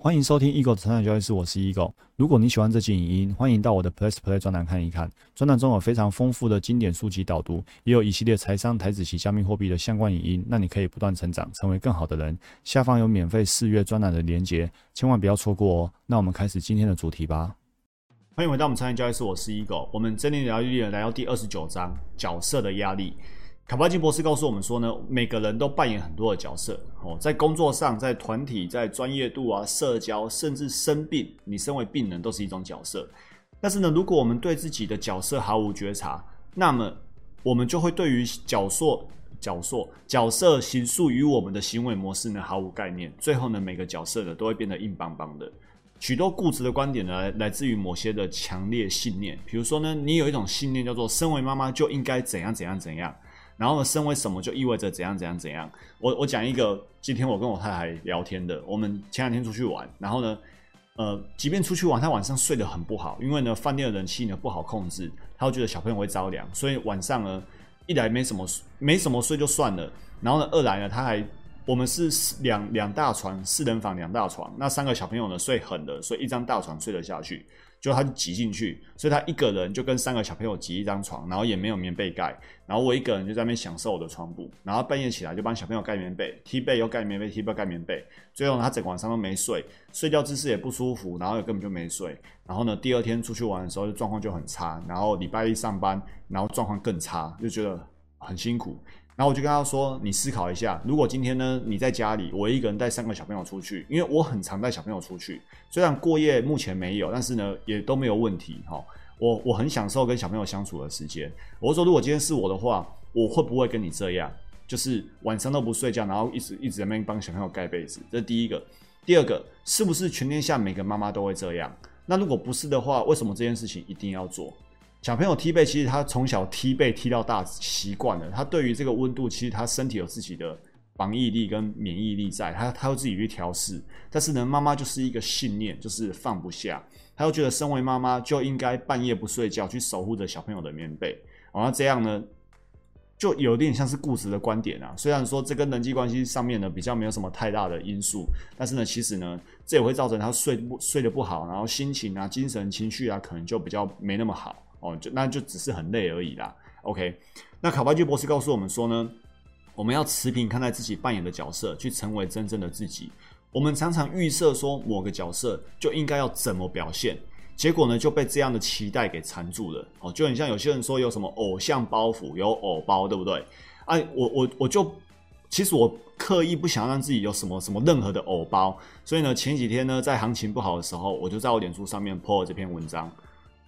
欢迎收听 Eagle 的成长交易室，我是 Eagle。如果你喜欢这期影音，欢迎到我的 Plus Play 专栏看一看。专栏中有非常丰富的经典书籍导读，也有一系列财商、台子及加密货币的相关影音，让你可以不断成长，成为更好的人。下方有免费试阅专栏的连结，千万不要错过哦。那我们开始今天的主题吧。欢迎回到我们成长交易室，我是 Eagle。我们真理疗愈来到第二十九章，角色的压力。卡巴金博士告诉我们说呢，每个人都扮演很多的角色哦，在工作上、在团体、在专业度啊、社交，甚至生病，你身为病人都是一种角色。但是呢，如果我们对自己的角色毫无觉察，那么我们就会对于角色、角色、角色形塑与我们的行为模式呢毫无概念。最后呢，每个角色呢都会变得硬邦邦的。许多固执的观点呢，来自于某些的强烈信念。比如说呢，你有一种信念叫做“身为妈妈就应该怎样怎样怎样”。然后呢，身为什么就意味着怎样怎样怎样。我我讲一个，今天我跟我太太聊天的，我们前两天出去玩，然后呢，呃，即便出去玩，她晚上睡得很不好，因为呢，饭店的人气呢不好控制，她会觉得小朋友会着凉，所以晚上呢，一来没什么没什么睡就算了，然后呢，二来呢，她还我们是两两大床，四人房两大床，那三个小朋友呢睡狠的，所以一张大床睡得下去。就他就挤进去，所以他一个人就跟三个小朋友挤一张床，然后也没有棉被盖，然后我一个人就在那边享受我的床铺，然后半夜起来就帮小朋友盖棉被，踢被又盖棉被，踢被盖棉被，最后他整晚上都没睡，睡觉姿势也不舒服，然后也根本就没睡，然后呢，第二天出去玩的时候就状况就很差，然后礼拜一上班，然后状况更差，就觉得很辛苦。然后我就跟他说：“你思考一下，如果今天呢你在家里，我一个人带三个小朋友出去，因为我很常带小朋友出去，虽然过夜目前没有，但是呢也都没有问题哈。我我很享受跟小朋友相处的时间。我说，如果今天是我的话，我会不会跟你这样？就是晚上都不睡觉，然后一直一直在那边帮小朋友盖被子。这是第一个。第二个，是不是全天下每个妈妈都会这样？那如果不是的话，为什么这件事情一定要做？”小朋友踢被，其实他从小踢被踢到大习惯了。他对于这个温度，其实他身体有自己的防疫力跟免疫力在，他他会自己去调试。但是呢，妈妈就是一个信念，就是放不下。他又觉得身为妈妈就应该半夜不睡觉去守护着小朋友的棉被。然后这样呢，就有点像是固执的观点啊。虽然说这跟人际关系上面呢比较没有什么太大的因素，但是呢，其实呢，这也会造成他睡不睡得不好，然后心情啊、精神情绪啊，可能就比较没那么好。哦，就那就只是很累而已啦。OK，那卡巴基博士告诉我们说呢，我们要持平看待自己扮演的角色，去成为真正的自己。我们常常预设说某个角色就应该要怎么表现，结果呢就被这样的期待给缠住了。哦，就很像有些人说有什么偶像包袱，有偶包，对不对？哎，我我我就其实我刻意不想让自己有什么什么任何的偶包，所以呢前几天呢在行情不好的时候，我就在我脸书上面 po 了这篇文章。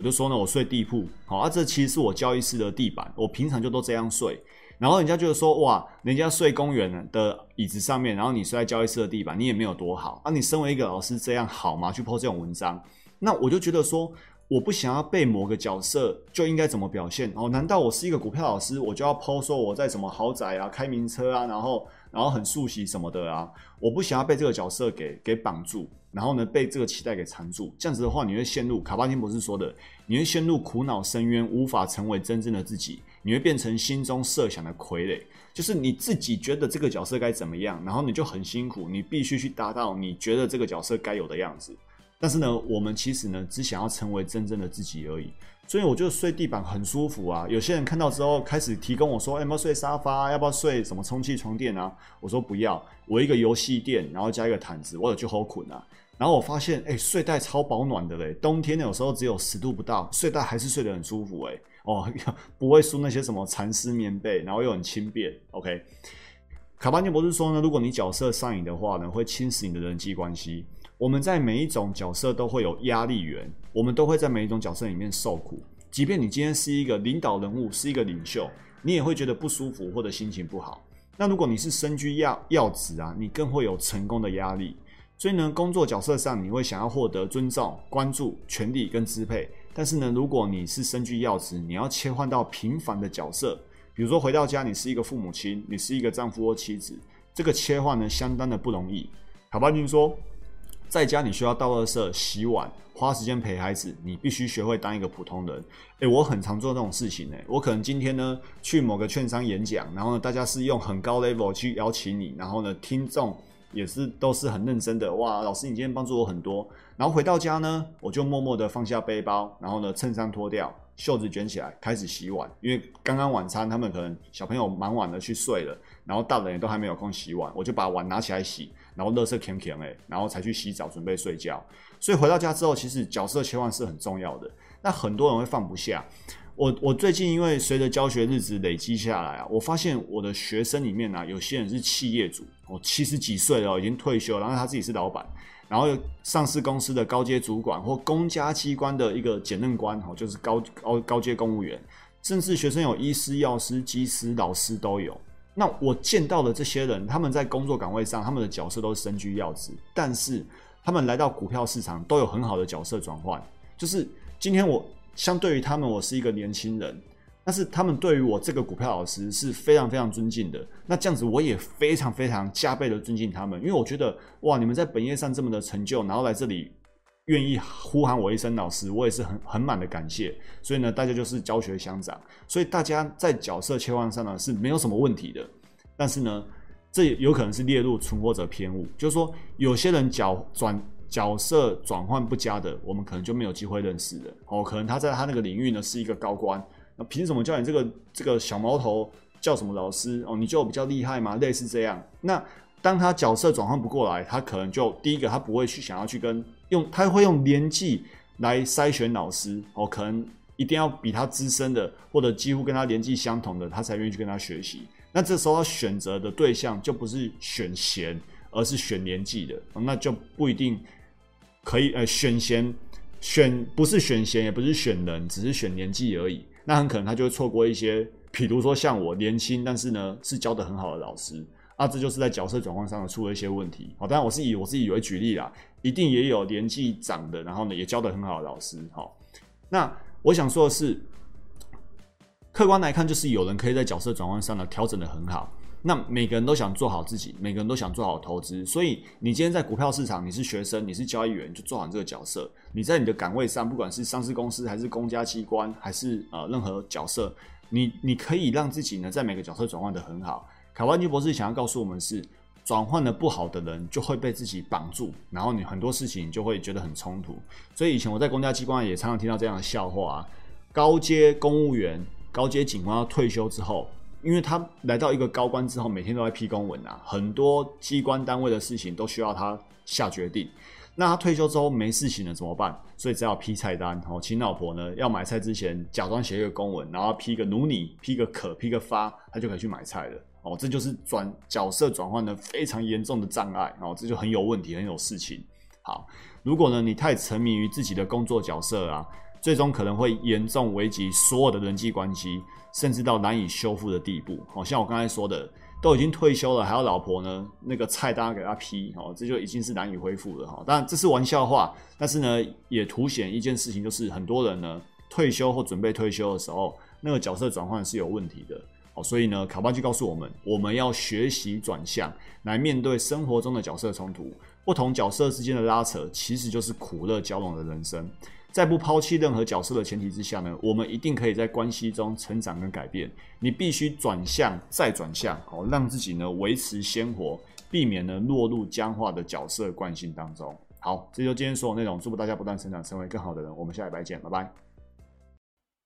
我就说呢，我睡地铺，好啊，这其实是我交易室的地板，我平常就都这样睡。然后人家就说，哇，人家睡公园的椅子上面，然后你睡在交易室的地板，你也没有多好啊。你身为一个老师，这样好吗？去 po 这种文章，那我就觉得说，我不想要被某个角色就应该怎么表现哦？难道我是一个股票老师，我就要 po 说我在什么豪宅啊，开名车啊，然后然后很熟悉什么的啊？我不想要被这个角色给给绑住。然后呢，被这个期待给缠住，这样子的话，你会陷入卡巴金博士说的，你会陷入苦恼深渊，无法成为真正的自己，你会变成心中设想的傀儡，就是你自己觉得这个角色该怎么样，然后你就很辛苦，你必须去达到你觉得这个角色该有的样子。但是呢，我们其实呢，只想要成为真正的自己而已。所以我觉得睡地板很舒服啊。有些人看到之后开始提供我说，要不要睡沙发？要不要睡什么充气床垫啊？我说不要，我一个游戏垫，然后加一个毯子，我有就好捆啊。然后我发现，哎，睡袋超保暖的嘞，冬天有时候只有十度不到，睡袋还是睡得很舒服，哎，哦，不会输那些什么蚕丝棉被，然后又很轻便。OK，卡巴尼博士说呢，如果你角色上瘾的话呢，会侵蚀你的人际关系。我们在每一种角色都会有压力源，我们都会在每一种角色里面受苦。即便你今天是一个领导人物，是一个领袖，你也会觉得不舒服或者心情不好。那如果你是身居要要职啊，你更会有成功的压力。所以呢，工作角色上你会想要获得尊重、关注、权力跟支配。但是呢，如果你是身居要职，你要切换到平凡的角色，比如说回到家，你是一个父母亲，你是一个丈夫或妻子，这个切换呢，相当的不容易。卡巴君说，在家你需要倒垃圾、洗碗，花时间陪孩子，你必须学会当一个普通人。诶，我很常做这种事情诶，我可能今天呢去某个券商演讲，然后呢大家是用很高 level 去邀请你，然后呢听众。也是都是很认真的。哇，老师你今天帮助我很多。然后回到家呢，我就默默的放下背包，然后呢衬衫脱掉，袖子卷起来，开始洗碗。因为刚刚晚餐他们可能小朋友蛮晚的去睡了，然后大人也都还没有空洗碗，我就把碗拿起来洗，然后垃圾舔舔哎，然后才去洗澡准备睡觉。所以回到家之后，其实角色切换是很重要的。那很多人会放不下。我我最近因为随着教学日子累积下来啊，我发现我的学生里面呢，有些人是企业主，我七十几岁了，已经退休，然后他自己是老板，然后上市公司的高阶主管或公家机关的一个检任官，哈，就是高高高阶公务员，甚至学生有医师、药师、技师、老师都有。那我见到的这些人，他们在工作岗位上，他们的角色都是身居要职，但是他们来到股票市场都有很好的角色转换，就是今天我。相对于他们，我是一个年轻人，但是他们对于我这个股票老师是非常非常尊敬的。那这样子，我也非常非常加倍的尊敬他们，因为我觉得哇，你们在本业上这么的成就，然后来这里愿意呼喊我一声老师，我也是很很满的感谢。所以呢，大家就是教学相长，所以大家在角色切换上呢是没有什么问题的。但是呢，这有可能是列入存活者偏误，就是说有些人角转。角色转换不佳的，我们可能就没有机会认识的哦。可能他在他那个领域呢是一个高官，那凭什么叫你这个这个小毛头叫什么老师哦？你就比较厉害吗？类似这样。那当他角色转换不过来，他可能就第一个他不会去想要去跟用，他会用年纪来筛选老师哦。可能一定要比他资深的，或者几乎跟他年纪相同的，他才愿意去跟他学习。那这时候他选择的对象就不是选贤，而是选年纪的，那就不一定。可以呃选贤选不是选贤也不是选人，只是选年纪而已。那很可能他就会错过一些，比如说像我年轻，但是呢是教的很好的老师啊，这就是在角色转换上出了一些问题。好，当然我是以我自己为举例啦，一定也有年纪长的，然后呢也教的很好的老师。好，那我想说的是，客观来看，就是有人可以在角色转换上呢调整的很好。那每个人都想做好自己，每个人都想做好投资，所以你今天在股票市场，你是学生，你是交易员，就做好这个角色。你在你的岗位上，不管是上市公司，还是公家机关，还是呃任何角色，你你可以让自己呢在每个角色转换的很好。卡万基博士想要告诉我们是，转换的不好的人就会被自己绑住，然后你很多事情就会觉得很冲突。所以以前我在公家机关也常常听到这样的笑话啊，高阶公务员、高阶警官要退休之后。因为他来到一个高官之后，每天都在批公文啊，很多机关单位的事情都需要他下决定。那他退休之后没事情了怎么办？所以只好批菜单。哦，请老婆呢要买菜之前假装写一个公文，然后批个努你，批个可，批个发，他就可以去买菜了。哦，这就是转角色转换的非常严重的障碍。哦，这就很有问题，很有事情。好，如果呢你太沉迷于自己的工作角色啊。最终可能会严重危及所有的人际关系，甚至到难以修复的地步。好像我刚才说的，都已经退休了，还要老婆呢？那个菜单给他批，哦，这就已经是难以恢复了。哈，当然这是玩笑话，但是呢，也凸显一件事情，就是很多人呢退休或准备退休的时候，那个角色转换是有问题的。好，所以呢，卡巴就告诉我们，我们要学习转向来面对生活中的角色冲突，不同角色之间的拉扯，其实就是苦乐交融的人生。在不抛弃任何角色的前提之下呢，我们一定可以在关系中成长跟改变。你必须转向再转向，哦，让自己呢维持鲜活，避免呢落入僵化的角色惯性当中。好，这就今天所有内容。祝福大家不断成长，成为更好的人。我们下礼拜见，拜拜。